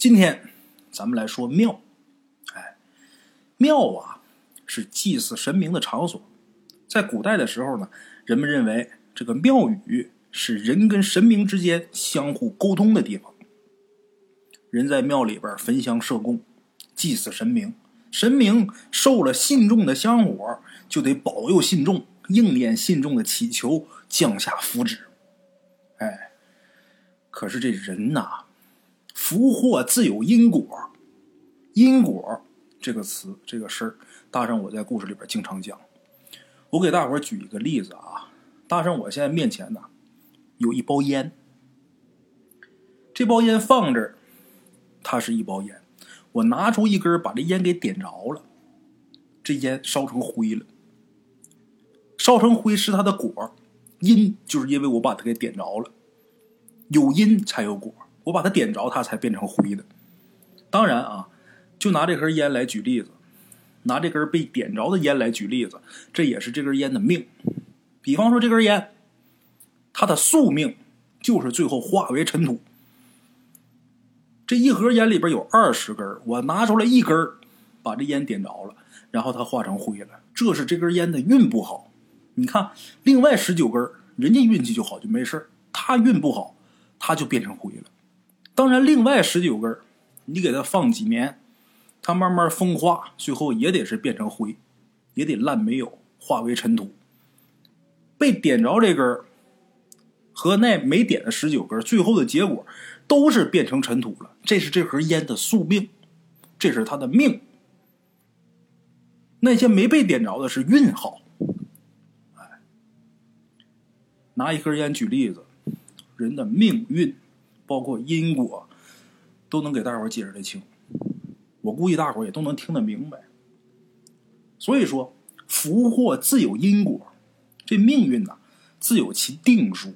今天咱们来说庙。哎，庙啊是祭祀神明的场所。在古代的时候呢，人们认为这个庙宇是人跟神明之间相互沟通的地方。人在庙里边焚香设供，祭祀神明。神明受了信众的香火，就得保佑信众，应验信众的祈求，降下福祉。哎，可是这人呐，福祸自有因果。因果这个词，这个事儿，大圣我在故事里边经常讲。我给大伙举一个例子啊，大圣我现在面前呢有一包烟，这包烟放这儿，它是一包烟。我拿出一根，把这烟给点着了，这烟烧成灰了。烧成灰是它的果，因就是因为我把它给点着了，有因才有果，我把它点着，它才变成灰的。当然啊，就拿这根烟来举例子，拿这根被点着的烟来举例子，这也是这根烟的命。比方说这根烟，它的宿命就是最后化为尘土。这一盒烟里边有二十根，我拿出来一根，把这烟点着了，然后它化成灰了。这是这根烟的运不好。你看，另外十九根，人家运气就好，就没事他运不好，他就变成灰了。当然，另外十九根，你给它放几年，它慢慢风化，最后也得是变成灰，也得烂没有，化为尘土。被点着这根和那没点的十九根，最后的结果。都是变成尘土了，这是这盒烟的宿命，这是他的命。那些没被点着的是运好。拿一根烟举例子，人的命运，包括因果，都能给大伙解释的清。我估计大伙也都能听得明白。所以说，福祸自有因果，这命运呐，自有其定数。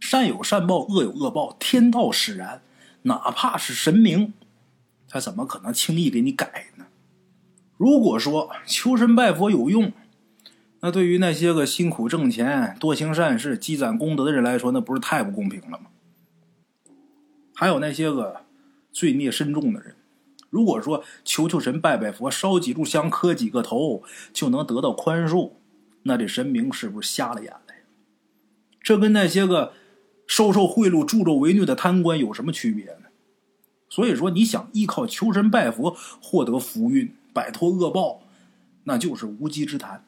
善有善报，恶有恶报，天道使然。哪怕是神明，他怎么可能轻易给你改呢？如果说求神拜佛有用，那对于那些个辛苦挣钱、多行善事、积攒功德的人来说，那不是太不公平了吗？还有那些个罪孽深重的人，如果说求求神、拜拜佛、烧几炷香、磕几个头就能得到宽恕，那这神明是不是瞎了眼了？这跟那些个……收受贿赂、助纣为虐的贪官有什么区别呢？所以说，你想依靠求神拜佛获得福运、摆脱恶报，那就是无稽之谈。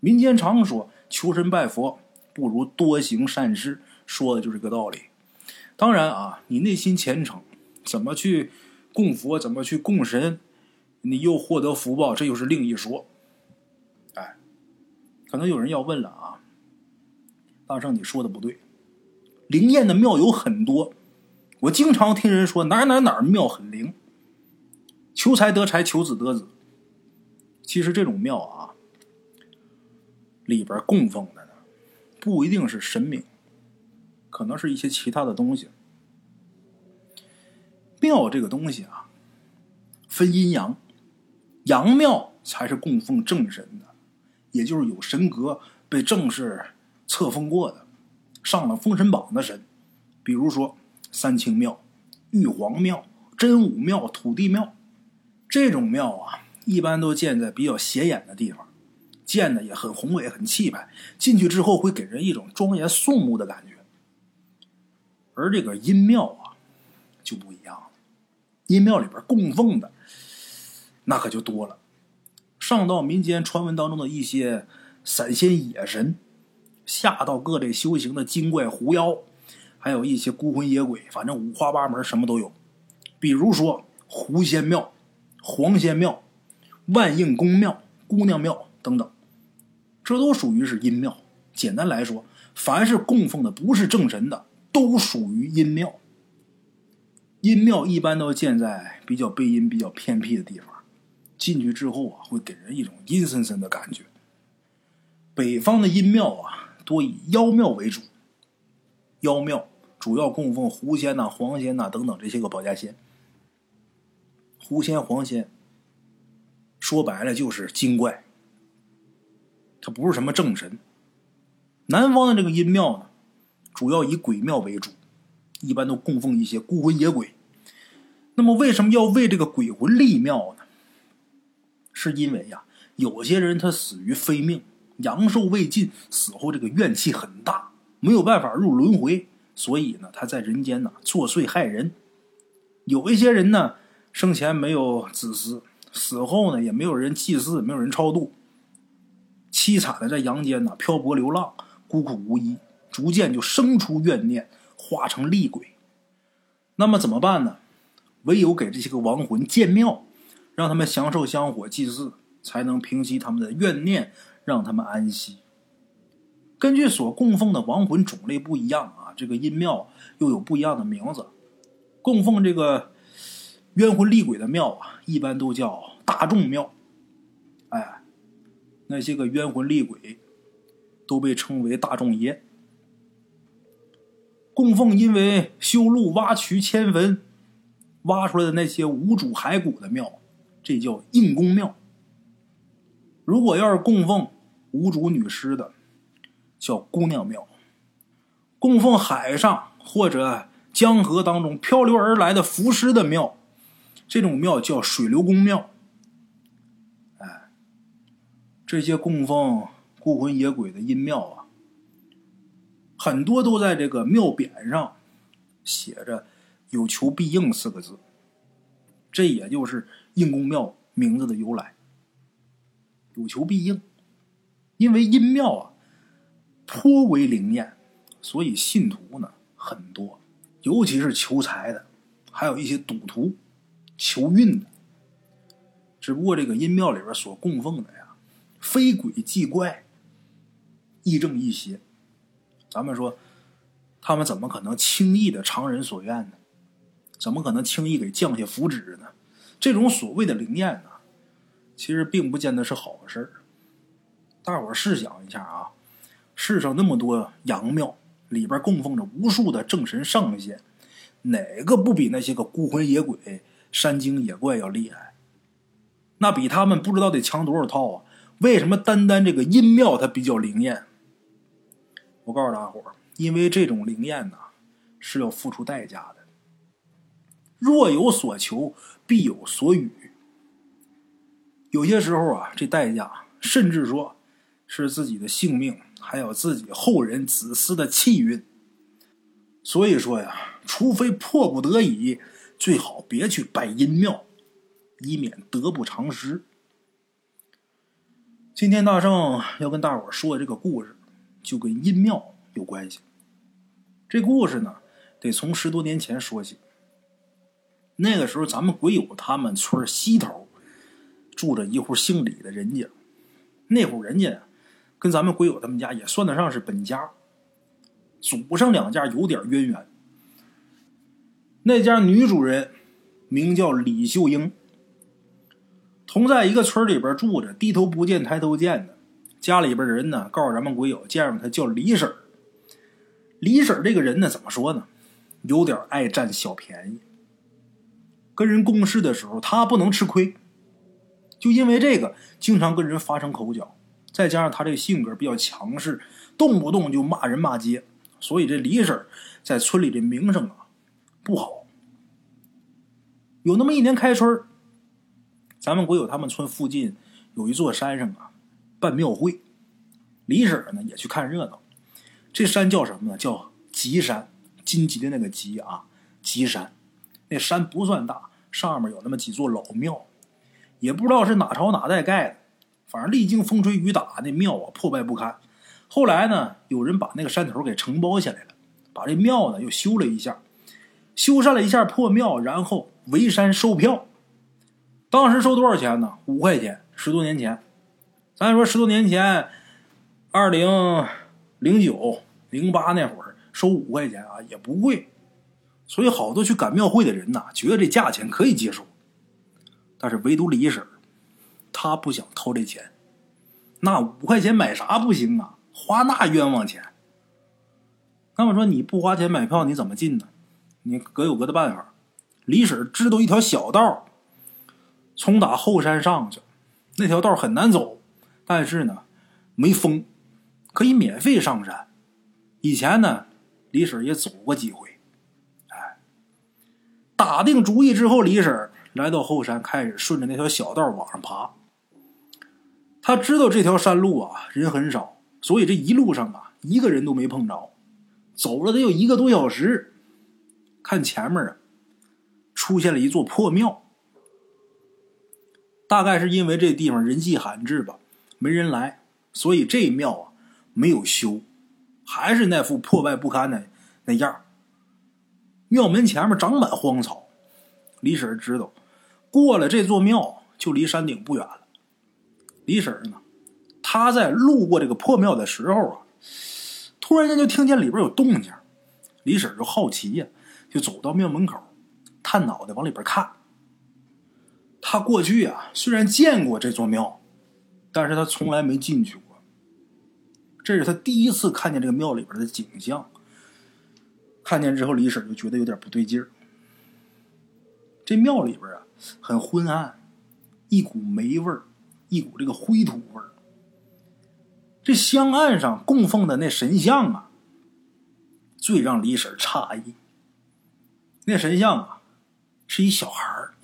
民间常说“求神拜佛不如多行善事”，说的就是这个道理。当然啊，你内心虔诚，怎么去供佛，怎么去供神，你又获得福报，这又是另一说。哎，可能有人要问了啊，大圣，你说的不对。灵验的庙有很多，我经常听人说哪哪哪庙很灵，求财得财，求子得子。其实这种庙啊，里边供奉的呢，不一定是神明，可能是一些其他的东西。庙这个东西啊，分阴阳，阳庙才是供奉正神的，也就是有神格被正式册封过的。上了封神榜的神，比如说三清庙、玉皇庙、真武庙、土地庙，这种庙啊，一般都建在比较显眼的地方，建的也很宏伟、很气派。进去之后会给人一种庄严肃穆的感觉。而这个阴庙啊，就不一样了。阴庙里边供奉的那可就多了，上到民间传闻当中的一些散仙野神。下到各类修行的精怪狐妖，还有一些孤魂野鬼，反正五花八门，什么都有。比如说狐仙庙、黄仙庙、万应公庙、姑娘庙等等，这都属于是阴庙。简单来说，凡是供奉的不是正神的，都属于阴庙。阴庙一般都建在比较背阴、比较偏僻的地方，进去之后啊，会给人一种阴森森的感觉。北方的阴庙啊。多以妖庙为主，妖庙主要供奉狐仙呐、黄仙呐等等这些个保家仙。狐仙、黄仙，说白了就是精怪，它不是什么正神。南方的这个阴庙呢，主要以鬼庙为主，一般都供奉一些孤魂野鬼，那么为什么要为这个鬼魂立庙呢？是因为呀，有些人他死于非命，阳寿未尽，死后这个怨气很大，没有办法入轮回，所以呢，他在人间呢作祟害人。有一些人呢，生前没有子嗣，死后呢也没有人祭祀，没有人超度，凄惨的在阳间呢漂泊流浪，孤苦无依，逐渐就生出怨念，化成厉鬼。那么怎么办呢？唯有给这些个亡魂建庙，让他们享受香火祭祀，才能平息他们的怨念，让他们安息。根据所供奉的亡魂种类不一样啊，这个阴庙又有不一样的名字。供奉这个冤魂厉鬼的庙啊，一般都叫大众庙。哎，那些个冤魂厉鬼都被称为大众爷。供奉因为修路挖渠迁坟挖出来的那些无主骸骨的庙，这叫应公庙。如果要是供奉无主女尸的，叫姑娘庙。供奉海上或者。江河当中漂流而来的浮尸的庙，这种庙叫水流公庙。哎，这些供奉孤魂野鬼的阴庙啊，很多都在这个庙匾上写着“有求必应”四个字，这也就是应公庙名字的由来。有求必应，因为阴庙啊颇为灵验，所以信徒呢很多。尤其是求财的，还有一些赌徒求运的。只不过这个阴庙里边所供奉的呀，非鬼即怪，亦正亦邪。咱们说，他们怎么可能轻易的偿人所愿呢？怎么可能轻易给降下符纸呢？这种所谓的灵验呢，其实并不见得是好事儿。大伙儿试想一下啊，世上那么多阳庙。里边供奉着无数的正神上仙，哪个不比那些个孤魂野鬼、山精野怪要厉害？那比他们不知道得强多少套啊！为什么单单这个阴庙它比较灵验？我告诉大伙儿，因为这种灵验呢是要付出代价的。若有所求，必有所与。有些时候啊，这代价甚至说是自己的性命。还有自己后人子嗣的气运，所以说呀，除非迫不得已，最好别去拜阴庙，以免得不偿失。今天大圣要跟大伙说的这个故事，就跟阴庙有关系。这故事呢，得从十多年前说起。那个时候，咱们鬼友他们村西头住着一户姓李的人家，那户人家。跟咱们鬼友他们家也算得上是本家，祖上两家有点渊源。那家女主人名叫李秀英，同在一个村里边住着，低头不见抬头见的。家里边人呢，告诉咱们鬼友，见着他叫李婶李婶这个人呢，怎么说呢？有点爱占小便宜。跟人共事的时候，他不能吃亏，就因为这个，经常跟人发生口角。再加上他这个性格比较强势，动不动就骂人骂街，所以这李婶在村里的名声啊不好。有那么一年开春咱们国有他们村附近有一座山上啊办庙会，李婶呢也去看热闹。这山叫什么呢？叫吉山，金吉的那个吉啊，吉山。那山不算大，上面有那么几座老庙，也不知道是哪朝哪代盖的。反正历经风吹雨打，那庙啊破败不堪。后来呢，有人把那个山头给承包下来了，把这庙呢又修了一下，修缮了一下破庙，然后围山售票。当时收多少钱呢？五块钱。十多年前，咱说十多年前，二零零九零八那会儿收五块钱啊，也不贵。所以好多去赶庙会的人呐，觉得这价钱可以接受。但是唯独李婶她不想掏这钱，那五块钱买啥不行啊？花那冤枉钱。那么说你不花钱买票你怎么进呢？你各有各的办法。李婶知道一条小道，从打后山上去，那条道很难走，但是呢没风，可以免费上山。以前呢李婶也走过几回，哎，打定主意之后，李婶来到后山，开始顺着那条小道往上爬。他知道这条山路啊人很少，所以这一路上啊一个人都没碰着。走了得有一个多小时，看前面啊出现了一座破庙。大概是因为这地方人迹罕至吧，没人来，所以这庙啊没有修，还是那副破败不堪的那样。庙门前面长满荒草，李婶知道，过了这座庙就离山顶不远了。李婶呢，她在路过这个破庙的时候啊，突然间就听见里边有动静，李婶就好奇呀，就走到庙门口，探脑袋往里边看。他过去啊，虽然见过这座庙，但是他从来没进去过。这是他第一次看见这个庙里边的景象。看见之后，李婶就觉得有点不对劲儿。这庙里边啊，很昏暗，一股霉味儿，一股这个灰土味儿。这香案上供奉的那神像啊，最让李婶诧异。那神像啊，是一小孩儿。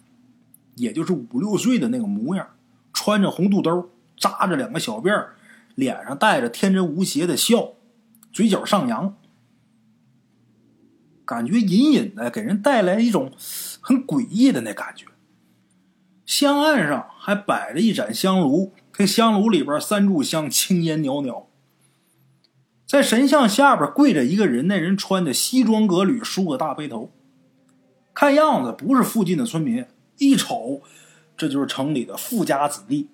也就是五六岁的那个模样，穿着红肚兜，扎着两个小辫儿，脸上带着天真无邪的笑，嘴角上扬，感觉隐隐的给人带来一种很诡异的那感觉。香案上还摆着一盏香炉，这香炉里边三炷香，青烟袅袅。在神像下边跪着一个人，那人穿的西装革履，梳个大背头，看样子不是附近的村民。一瞅，这就是城里的富家子弟。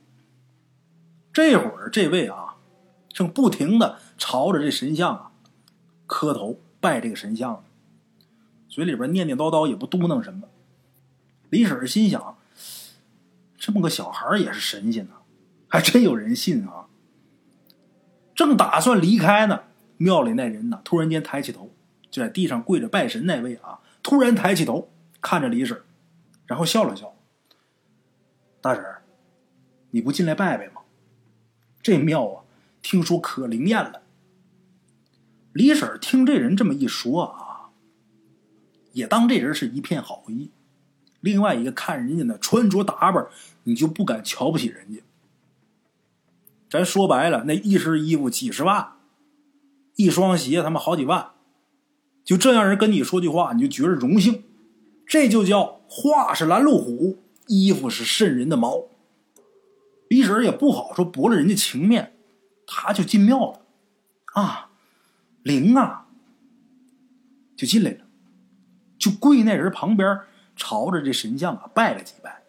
这会儿，这位啊，正不停的朝着这神像啊磕头拜这个神像，嘴里边念念叨叨，也不嘟囔什么。李婶心想：这么个小孩也是神仙呢，还真有人信啊！正打算离开呢，庙里那人呢，突然间抬起头，就在地上跪着拜神那位啊，突然抬起头看着李婶。然后笑了笑，大婶你不进来拜拜吗？这庙啊，听说可灵验了。李婶听这人这么一说啊，也当这人是一片好意。另外一个看人家那穿着打扮，你就不敢瞧不起人家。咱说白了，那一身衣服几十万，一双鞋他妈好几万，就这样人跟你说句话，你就觉着荣幸。这就叫话是拦路虎，衣服是渗人的毛。李婶也不好说驳了人家情面，他就进庙了。啊，灵啊，就进来了，就跪那人旁边，朝着这神像啊拜了几拜。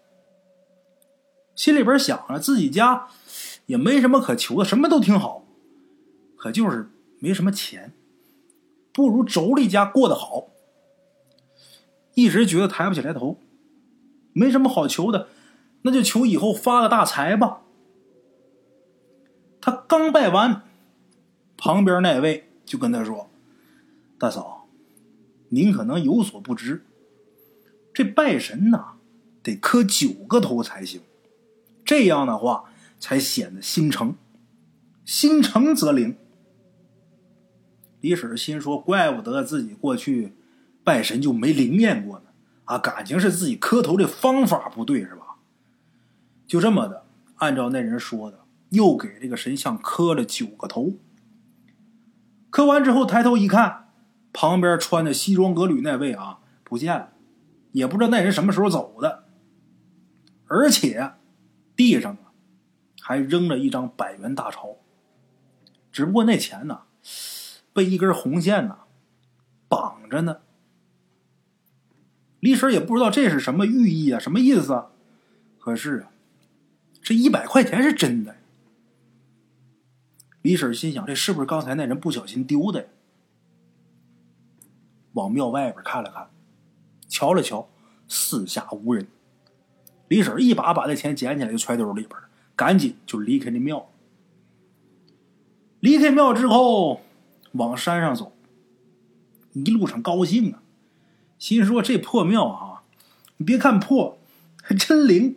心里边想着自己家也没什么可求的，什么都挺好，可就是没什么钱，不如妯娌家过得好。一直觉得抬不起来头，没什么好求的，那就求以后发个大财吧。他刚拜完，旁边那位就跟他说：“大嫂，您可能有所不知，这拜神呐，得磕九个头才行，这样的话才显得心诚，心诚则灵。”李婶心说：“怪不得自己过去。”拜神就没灵验过呢，啊，感情是自己磕头这方法不对是吧？就这么的，按照那人说的，又给这个神像磕了九个头。磕完之后抬头一看，旁边穿的西装革履那位啊不见了，也不知道那人什么时候走的。而且地上啊还扔了一张百元大钞，只不过那钱呢被一根红线呢绑着呢。李婶也不知道这是什么寓意啊，什么意思啊？可是啊，这一百块钱是真的。李婶心想：这是不是刚才那人不小心丢的？往庙外边看了看，瞧了瞧，四下无人。李婶一把把那钱捡起来，就揣兜里边赶紧就离开那庙。离开庙之后，往山上走，一路上高兴啊。心说：“这破庙啊，你别看破，还真灵。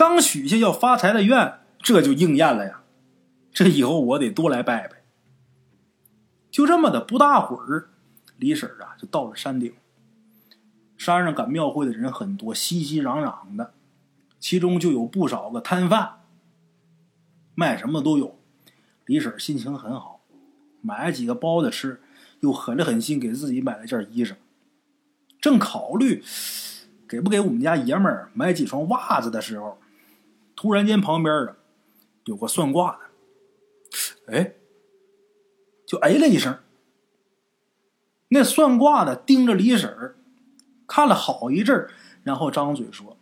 刚许下要发财的愿，这就应验了呀。这以后我得多来拜拜。”就这么的，不大会儿，李婶啊就到了山顶。山上赶庙会的人很多，熙熙攘攘的，其中就有不少个摊贩，卖什么都有。李婶心情很好，买了几个包子吃，又狠了狠心给自己买了件衣裳。正考虑给不给我们家爷们儿买几双袜子的时候，突然间旁边啊有个算卦的，哎，就哎了一声。那算卦的盯着李婶儿。看了好一阵儿，然后张嘴说：“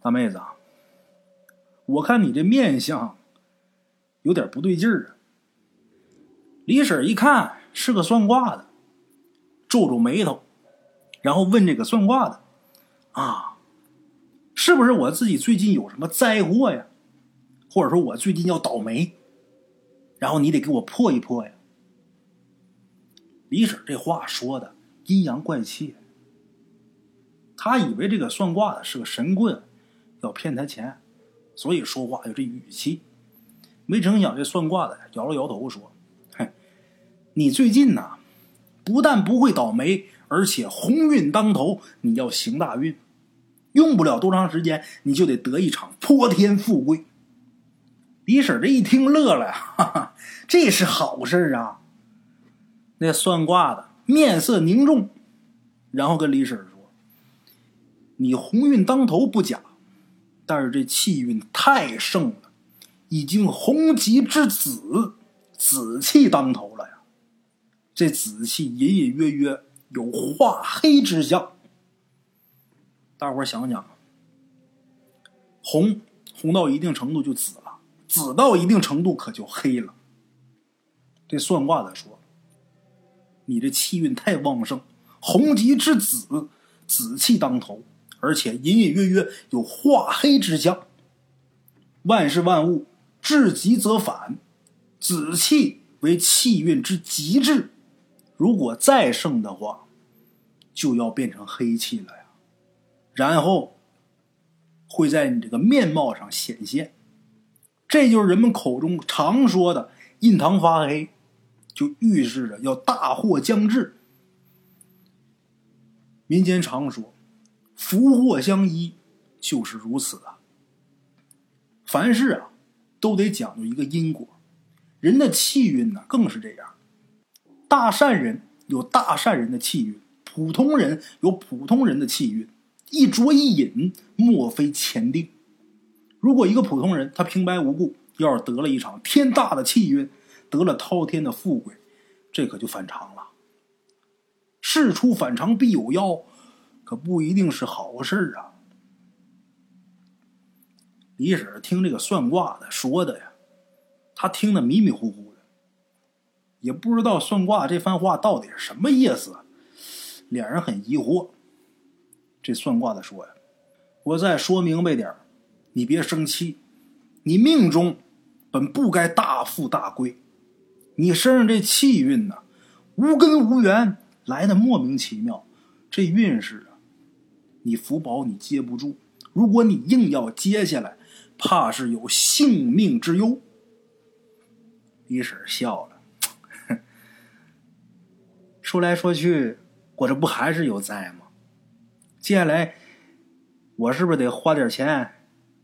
大妹子，我看你这面相有点不对劲儿啊。”李婶一看是个算卦的，皱皱眉头，然后问这个算卦的：“啊，是不是我自己最近有什么灾祸呀？或者说我最近要倒霉？然后你得给我破一破呀？”李婶这话说的。阴阳怪气，他以为这个算卦的是个神棍，要骗他钱，所以说话有这语气。没成想这算卦的摇了摇头说：“嘿，你最近呐，不但不会倒霉，而且鸿运当头，你要行大运，用不了多长时间，你就得得一场泼天富贵。”李婶这一听乐了，哈哈，这是好事啊！那算卦的。面色凝重，然后跟李婶说：“你鸿运当头不假，但是这气运太盛了，已经红极之子，紫气当头了呀！这紫气隐隐约约有化黑之象。大伙想想，红红到一定程度就紫了，紫到一定程度可就黑了。这算卦的说。”你这气运太旺盛，红极之紫，紫气当头，而且隐隐约约有化黑之象。万事万物至极则反，紫气为气运之极致，如果再盛的话，就要变成黑气了。然后会在你这个面貌上显现，这就是人们口中常说的“印堂发黑”。就预示着要大祸将至。民间常说“福祸相依”，就是如此啊。凡事啊，都得讲究一个因果。人的气运呢，更是这样。大善人有大善人的气运，普通人有普通人的气运。一浊一饮，莫非前定。如果一个普通人他平白无故要是得了一场天大的气运，得了滔天的富贵，这可就反常了。事出反常必有妖，可不一定是好事啊。李婶听这个算卦的说的呀，他听得迷迷糊糊的，也不知道算卦这番话到底是什么意思，脸上很疑惑。这算卦的说呀：“我再说明白点你别生气，你命中本不该大富大贵。”你身上这气运呢，无根无源，来的莫名其妙。这运势啊，你福宝你接不住。如果你硬要接下来，怕是有性命之忧。李婶笑了，说来说去，我这不还是有灾吗？接下来，我是不是得花点钱，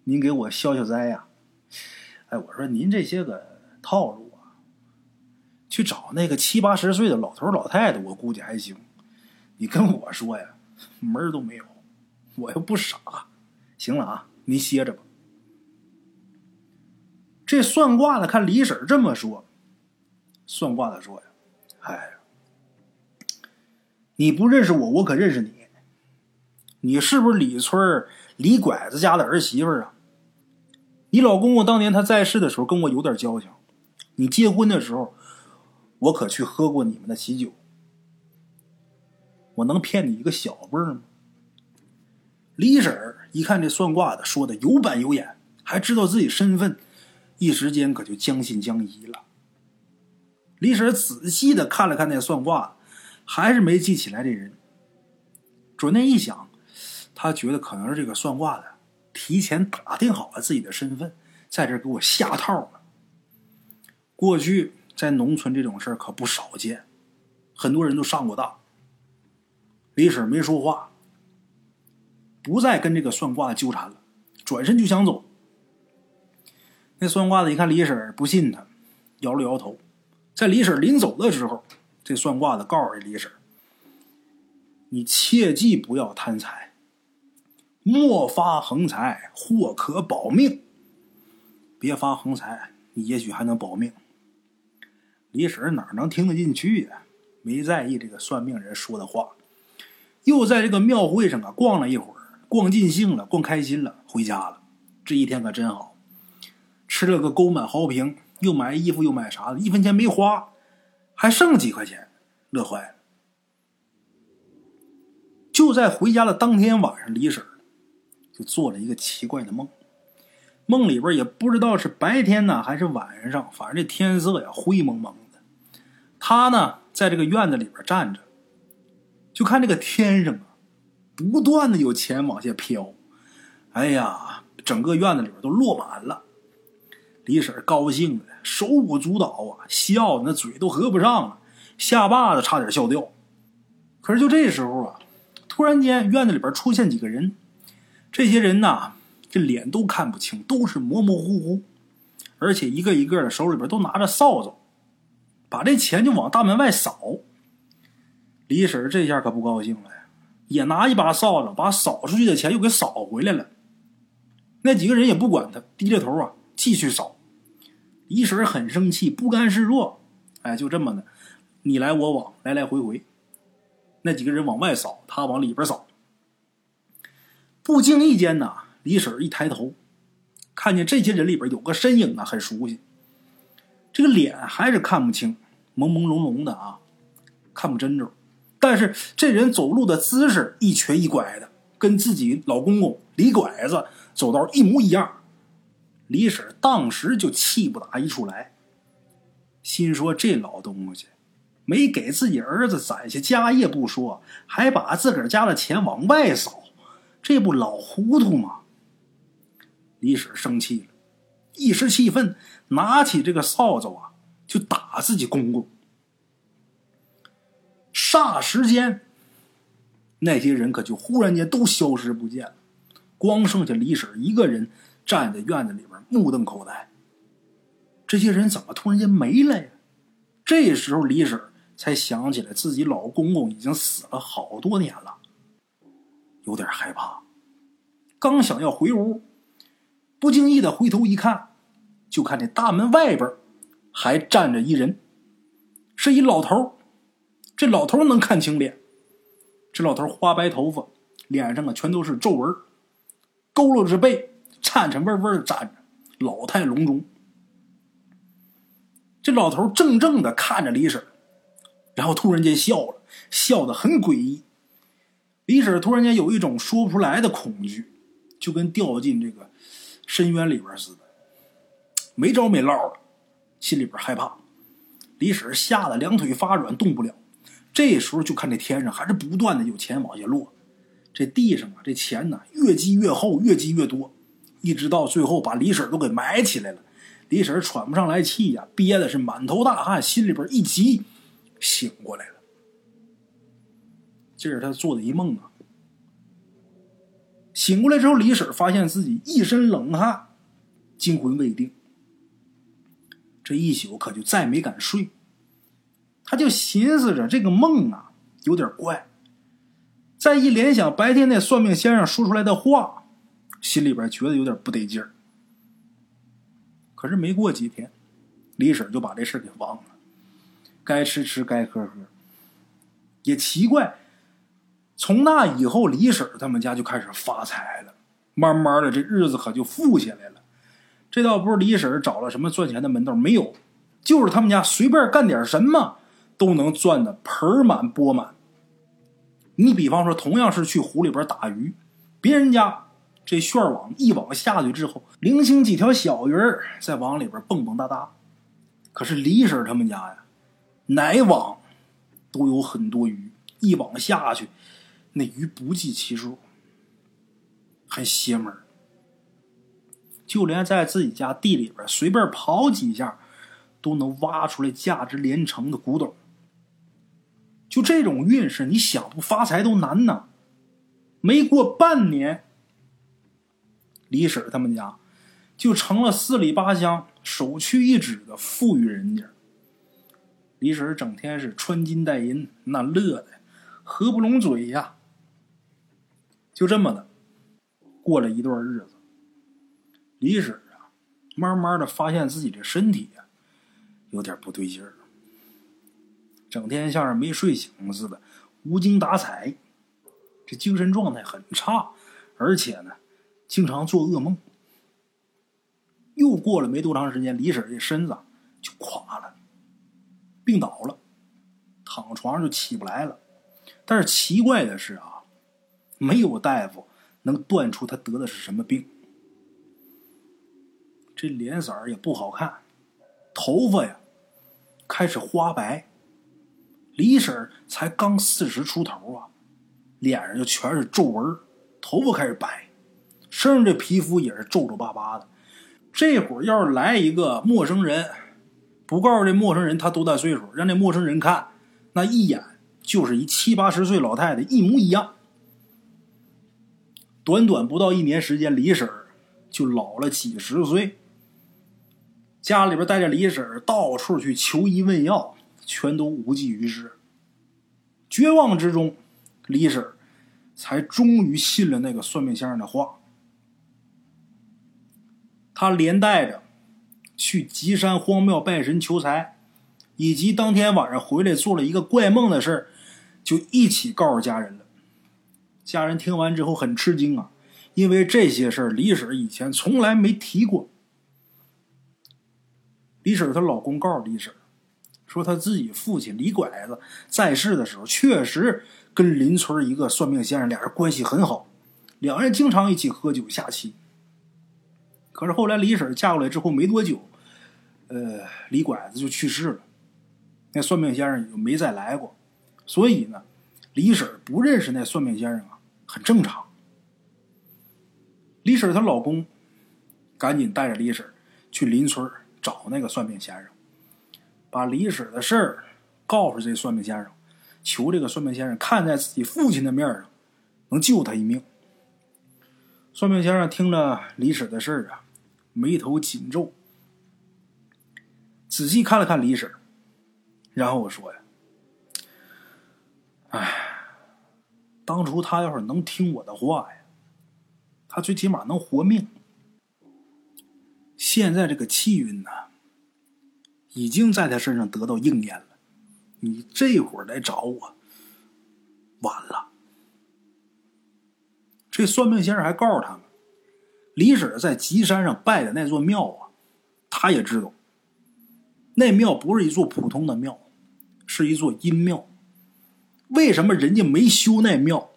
您给我消消灾呀？哎，我说您这些个套路啊。去找那个七八十岁的老头老太太，我估计还行。你跟我说呀，门都没有。我又不傻。行了啊，您歇着吧。这算卦的看李婶这么说，算卦的说呀：“哎，你不认识我，我可认识你。你是不是李村李拐子家的儿媳妇啊？你老公公当年他在世的时候跟我有点交情。你结婚的时候。”我可去喝过你们的喜酒，我能骗你一个小辈吗？李婶儿一看这算卦的说的有板有眼，还知道自己身份，一时间可就将信将疑了。李婶儿仔细的看了看那算卦，还是没记起来这人。转念一想，他觉得可能是这个算卦的提前打听好了自己的身份，在这给我下套了。过去。在农村这种事儿可不少见，很多人都上过当。李婶没说话，不再跟这个算卦的纠缠了，转身就想走。那算卦的一看李婶不信他，摇了摇头。在李婶临走的时候，这算卦的告诉李婶：“你切记不要贪财，莫发横财，或可保命。别发横财，你也许还能保命。”李婶哪能听得进去呀？没在意这个算命人说的话，又在这个庙会上啊逛了一会儿，逛尽兴了，逛开心了，回家了。这一天可真好，吃了个沟满壕平。又买衣服又买啥的，一分钱没花，还剩几块钱，乐坏了。就在回家的当天晚上，李婶就做了一个奇怪的梦，梦里边也不知道是白天呢还是晚上，反正这天色呀灰蒙蒙的。他呢在这个院子里边站着，就看这个天上啊，不断的有钱往下飘，哎呀，整个院子里边都落满了。李婶高兴的手舞足蹈啊，笑的那嘴都合不上了，下巴子差点笑掉。可是就这时候啊，突然间院子里边出现几个人，这些人呐，这脸都看不清，都是模模糊糊，而且一个一个的手里边都拿着扫帚，把这钱就往大门外扫。李婶这下可不高兴了，也拿一把扫帚把扫出去的钱又给扫回来了。那几个人也不管他，低着头啊。继续扫，李婶很生气，不甘示弱。哎，就这么的，你来我往，来来回回。那几个人往外扫，他往里边扫。不经意间呢，李婶一抬头，看见这些人里边有个身影啊，很熟悉。这个脸还是看不清，朦朦胧胧的啊，看不真着。但是这人走路的姿势一瘸一拐的，跟自己老公公李拐子走道一模一样。李婶当时就气不打一处来，心说这老东西没给自己儿子攒下家业不说，还把自个儿家的钱往外扫，这不老糊涂吗？李婶生气了，一时气愤，拿起这个扫帚啊，就打自己公公。霎时间，那些人可就忽然间都消失不见了，光剩下李婶一个人站在院子里边。目瞪口呆，这些人怎么突然间没了呀？这时候李婶才想起来自己老公公已经死了好多年了，有点害怕。刚想要回屋，不经意的回头一看，就看见大门外边还站着一人，是一老头。这老头能看清脸，这老头花白头发，脸上啊全都是皱纹，佝偻着背，颤颤巍巍的站着。老态龙钟，这老头怔怔的看着李婶，然后突然间笑了，笑得很诡异。李婶突然间有一种说不出来的恐惧，就跟掉进这个深渊里边似的，没着没落的，心里边害怕。李婶吓得两腿发软，动不了。这时候就看这天上还是不断的有钱往下落，这地上啊，这钱呢越积越厚，越积越多。一直到最后，把李婶都给埋起来了。李婶喘不上来气呀，憋的是满头大汗，心里边一急，醒过来了。这是他做的一梦啊。醒过来之后，李婶发现自己一身冷汗，惊魂未定。这一宿可就再没敢睡。他就寻思着这个梦啊有点怪，再一联想白天那算命先生说出来的话。心里边觉得有点不得劲儿，可是没过几天，李婶就把这事给忘了，该吃吃，该喝喝。也奇怪，从那以后，李婶他们家就开始发财了，慢慢的这日子可就富起来了。这倒不是李婶找了什么赚钱的门道，没有，就是他们家随便干点什么都能赚的盆满钵满。你比方说，同样是去湖里边打鱼，别人家。这旋网一网下去之后，零星几条小鱼儿在网里边蹦蹦哒哒。可是李婶他们家呀，哪网都有很多鱼，一网下去，那鱼不计其数，很邪门就连在自己家地里边随便刨几下，都能挖出来价值连城的古董。就这种运势，你想不发财都难呐。没过半年，李婶他们家就成了四里八乡首屈一指的富裕人家。李婶整天是穿金戴银，那乐的合不拢嘴呀。就这么的过了一段日子，李婶啊，慢慢的发现自己的身体啊有点不对劲儿，整天像是没睡醒似的，无精打采。这精神状态很差，而且呢，经常做噩梦。又过了没多长时间，李婶这身子就垮了，病倒了，躺床上就起不来了。但是奇怪的是啊，没有大夫能断出他得的是什么病。这脸色也不好看，头发呀开始花白。李婶才刚四十出头啊。脸上就全是皱纹，头发开始白，身上这皮肤也是皱皱巴巴的。这会儿要是来一个陌生人，不告诉这陌生人他多大岁数，让这陌生人看，那一眼就是一七八十岁老太太，一模一样。短短不到一年时间，李婶就老了几十岁。家里边带着李婶到处去求医问药，全都无济于事。绝望之中。李婶才终于信了那个算命先生的话。他连带着去吉山荒庙拜神求财，以及当天晚上回来做了一个怪梦的事就一起告诉家人了。家人听完之后很吃惊啊，因为这些事儿李婶以前从来没提过。李婶她老公告诉李婶说，他自己父亲李拐子在世的时候确实。跟邻村一个算命先生，俩人关系很好，两人经常一起喝酒下棋。可是后来李婶嫁过来之后没多久，呃，李拐子就去世了，那算命先生就没再来过，所以呢，李婶不认识那算命先生啊，很正常。李婶她老公赶紧带着李婶去邻村找那个算命先生，把李婶的事儿告诉这算命先生。求这个算命先生看在自己父亲的面上，能救他一命。算命先生听了李婶的事儿啊，眉头紧皱，仔细看了看李婶，然后我说呀：“哎，当初他要是能听我的话呀，他最起码能活命。现在这个气运呢，已经在他身上得到应验了。”你这会儿来找我，晚了。这算命先生还告诉他们，李婶在吉山上拜的那座庙啊，他也知道，那庙不是一座普通的庙，是一座阴庙。为什么人家没修那庙？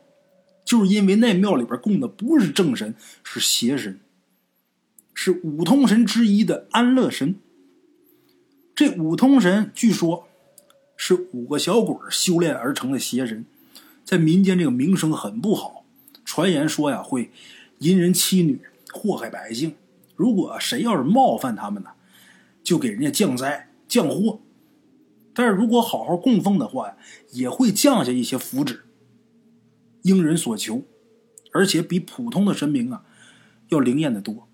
就是因为那庙里边供的不是正神，是邪神，是五通神之一的安乐神。这五通神据说。是五个小鬼修炼而成的邪神，在民间这个名声很不好。传言说呀，会淫人妻女，祸害百姓。如果谁要是冒犯他们呢，就给人家降灾降祸。但是如果好好供奉的话呀，也会降下一些福祉，应人所求，而且比普通的神明啊要灵验的多。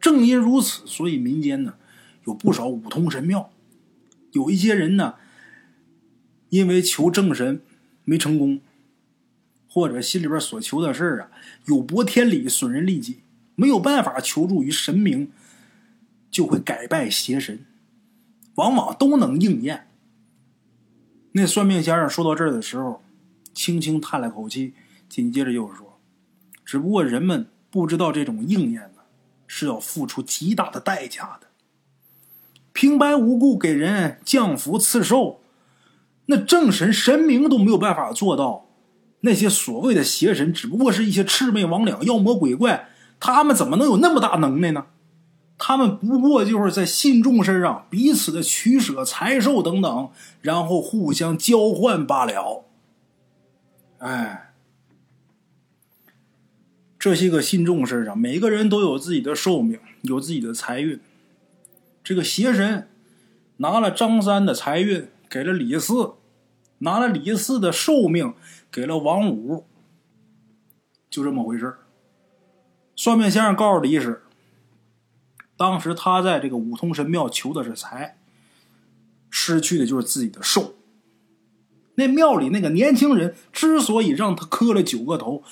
正因如此，所以民间呢有不少五通神庙。有一些人呢，因为求正神没成功，或者心里边所求的事儿啊有驳天理、损人利己，没有办法求助于神明，就会改拜邪神，往往都能应验。那算命先生说到这儿的时候，轻轻叹了口气，紧接着又说：“只不过人们不知道，这种应验呢，是要付出极大的代价的。”平白无故给人降福赐寿，那正神神明都没有办法做到。那些所谓的邪神，只不过是一些魑魅魍魉、妖魔鬼怪，他们怎么能有那么大能耐呢？他们不过就是在信众身上彼此的取舍财寿等等，然后互相交换罢了。哎，这些个信众身上，每个人都有自己的寿命，有自己的财运。这个邪神拿了张三的财运，给了李四，拿了李四的寿命给了王五，就这么回事算命先生告诉李婶，当时他在这个五通神庙求的是财，失去的就是自己的寿。那庙里那个年轻人之所以让他磕了九个头，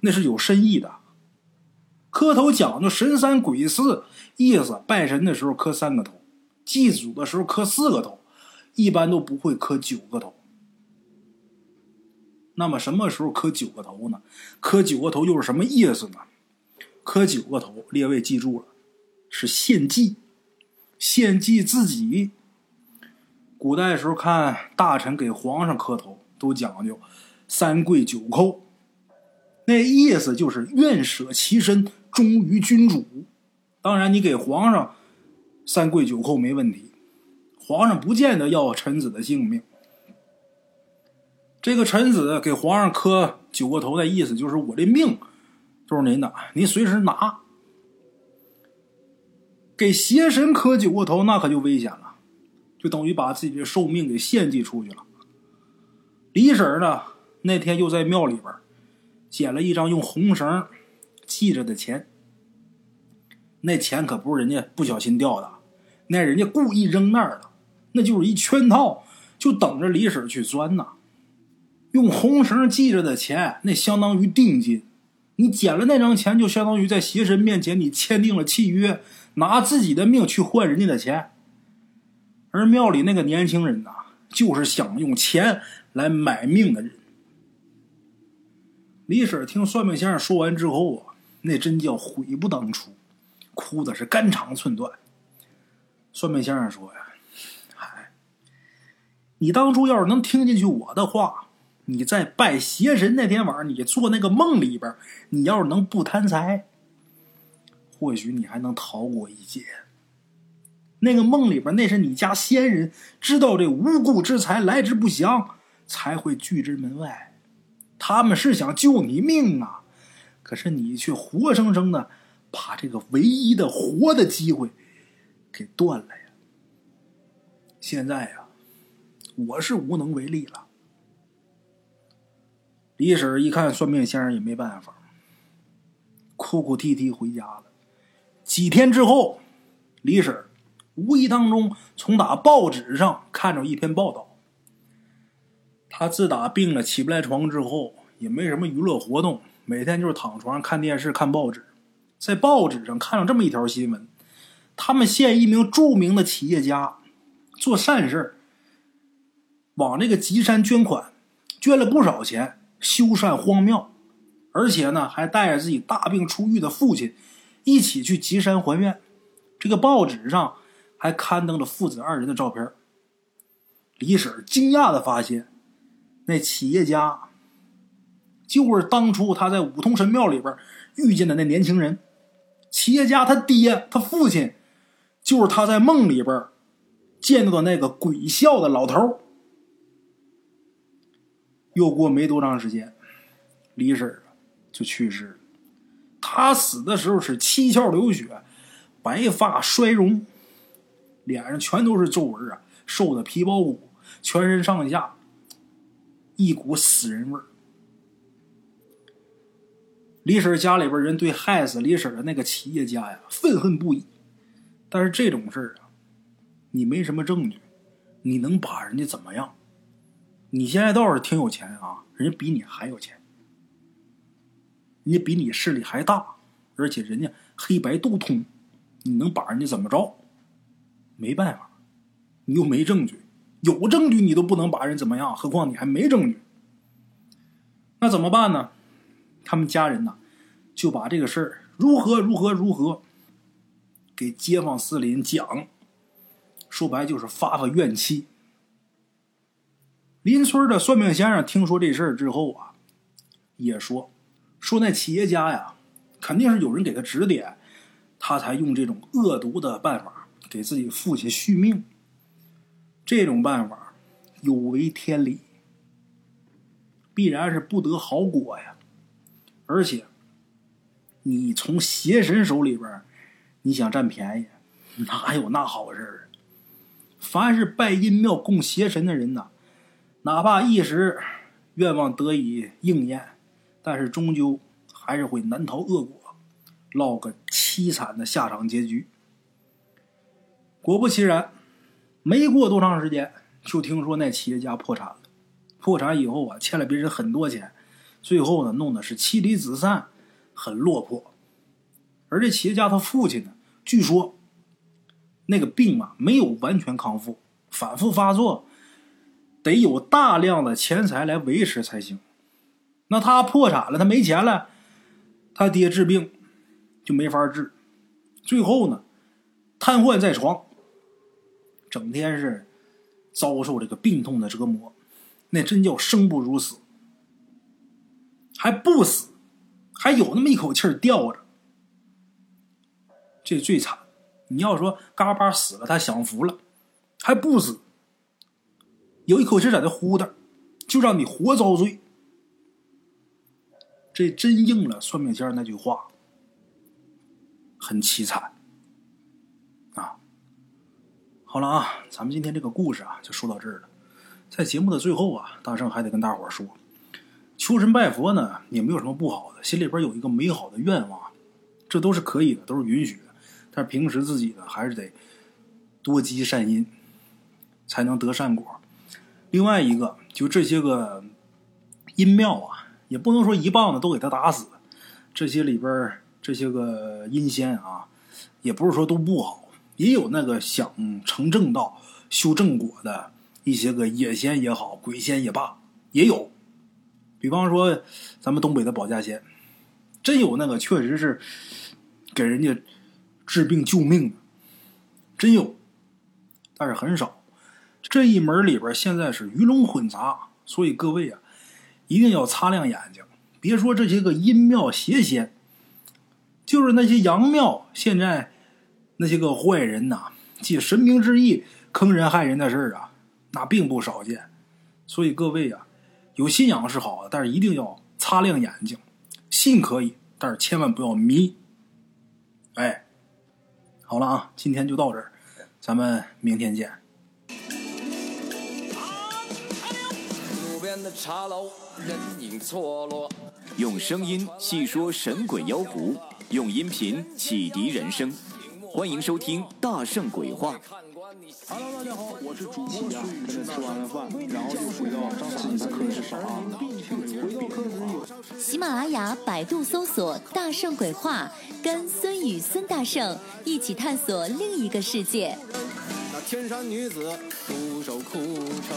那是有深意的。磕头讲究神三鬼四，意思拜神的时候磕三个头，祭祖的时候磕四个头，一般都不会磕九个头。那么什么时候磕九个头呢？磕九个头又是什么意思呢？磕九个头，列位记住了，是献祭，献祭自己。古代时候看大臣给皇上磕头，都讲究三跪九叩，那意思就是愿舍其身，忠于君主。当然，你给皇上三跪九叩没问题，皇上不见得要臣子的性命。这个臣子给皇上磕九个头的意思，就是我的命都是您的，您随时拿。给邪神磕九个头，那可就危险了。就等于把自己的寿命给献祭出去了。李婶呢，那天又在庙里边捡了一张用红绳系着的钱。那钱可不是人家不小心掉的，那人家故意扔那儿了，那就是一圈套，就等着李婶去钻呢。用红绳系着的钱，那相当于定金。你捡了那张钱，就相当于在邪神面前你签订了契约，拿自己的命去换人家的钱。而庙里那个年轻人呐，就是想用钱来买命的人。李婶听算命先生说完之后啊，那真叫悔不当初，哭的是肝肠寸断。算命先生说呀：“嗨，你当初要是能听进去我的话，你在拜邪神那天晚上，你做那个梦里边，你要是能不贪财，或许你还能逃过一劫。”那个梦里边，那是你家仙人知道这无故之财来之不祥，才会拒之门外。他们是想救你命啊，可是你却活生生的把这个唯一的活的机会给断了呀！现在呀，我是无能为力了。李婶一看算命先生也没办法，哭哭啼啼回家了。几天之后，李婶无意当中，从打报纸上看着一篇报道。他自打病了起不来床之后，也没什么娱乐活动，每天就是躺床上看电视、看报纸。在报纸上看到这么一条新闻：他们县一名著名的企业家做善事往这个吉山捐款，捐了不少钱修缮荒庙，而且呢还带着自己大病初愈的父亲一起去吉山还愿。这个报纸上。还刊登了父子二人的照片。李婶惊讶的发现，那企业家就是当初他在五通神庙里边遇见的那年轻人。企业家他爹，他父亲，就是他在梦里边见到的那个鬼笑的老头。又过没多长时间，李婶就去世了。她死的时候是七窍流血，白发衰容。脸上全都是皱纹啊，瘦的皮包骨，全身上下一股死人味儿。李婶家里边人对害死李婶的那个企业家呀愤恨不已，但是这种事儿啊，你没什么证据，你能把人家怎么样？你现在倒是挺有钱啊，人家比你还有钱，人家比你势力还大，而且人家黑白都通，你能把人家怎么着？没办法，你又没证据，有证据你都不能把人怎么样，何况你还没证据。那怎么办呢？他们家人呢，就把这个事儿如何如何如何给街坊四邻讲，说白就是发发怨气。邻村的算命先生听说这事儿之后啊，也说说那企业家呀，肯定是有人给他指点，他才用这种恶毒的办法。给自己父亲续命，这种办法有违天理，必然是不得好果呀。而且，你从邪神手里边，你想占便宜，哪有那好事儿？凡是拜阴庙供邪神的人呐，哪怕一时愿望得以应验，但是终究还是会难逃恶果，落个凄惨的下场结局。果不其然，没过多长时间，就听说那企业家破产了。破产以后啊，欠了别人很多钱，最后呢，弄得是妻离子散，很落魄。而这企业家他父亲呢，据说那个病啊没有完全康复，反复发作，得有大量的钱财来维持才行。那他破产了，他没钱了，他爹治病就没法治，最后呢，瘫痪在床。整天是遭受这个病痛的折磨，那真叫生不如死，还不死，还有那么一口气吊着，这最惨。你要说嘎巴死了，他享福了，还不死，有一口气在那呼的，就让你活遭罪。这真应了算命先生那句话，很凄惨啊。好了啊，咱们今天这个故事啊就说到这儿了。在节目的最后啊，大圣还得跟大伙说，求神拜佛呢也没有什么不好的，心里边有一个美好的愿望，这都是可以的，都是允许的。但是平时自己呢还是得多积善因，才能得善果。另外一个，就这些个阴庙啊，也不能说一棒子都给他打死。这些里边这些个阴仙啊，也不是说都不好。也有那个想成正道、修正果的一些个野仙也好，鬼仙也罢，也有。比方说，咱们东北的保家仙，真有那个确实是给人家治病救命的，真有，但是很少。这一门里边现在是鱼龙混杂，所以各位啊，一定要擦亮眼睛。别说这些个阴庙邪仙，就是那些阳庙，现在。那些个坏人呐，借神明之意坑人害人的事儿啊，那并不少见。所以各位啊，有信仰是好的，但是一定要擦亮眼睛。信可以，但是千万不要迷。哎，好了啊，今天就到这儿，咱们明天见。用声音细说神鬼妖狐，用音频启迪人生。欢迎收听《大圣鬼话》。Hello，大家好，我是主播孙宇。现在吃完了饭，然后就回到自己的课室上啊。喜马拉雅、百度搜索“大圣鬼话”，跟孙宇、孙大圣一起探索另一个世界。那天山女子独守空城，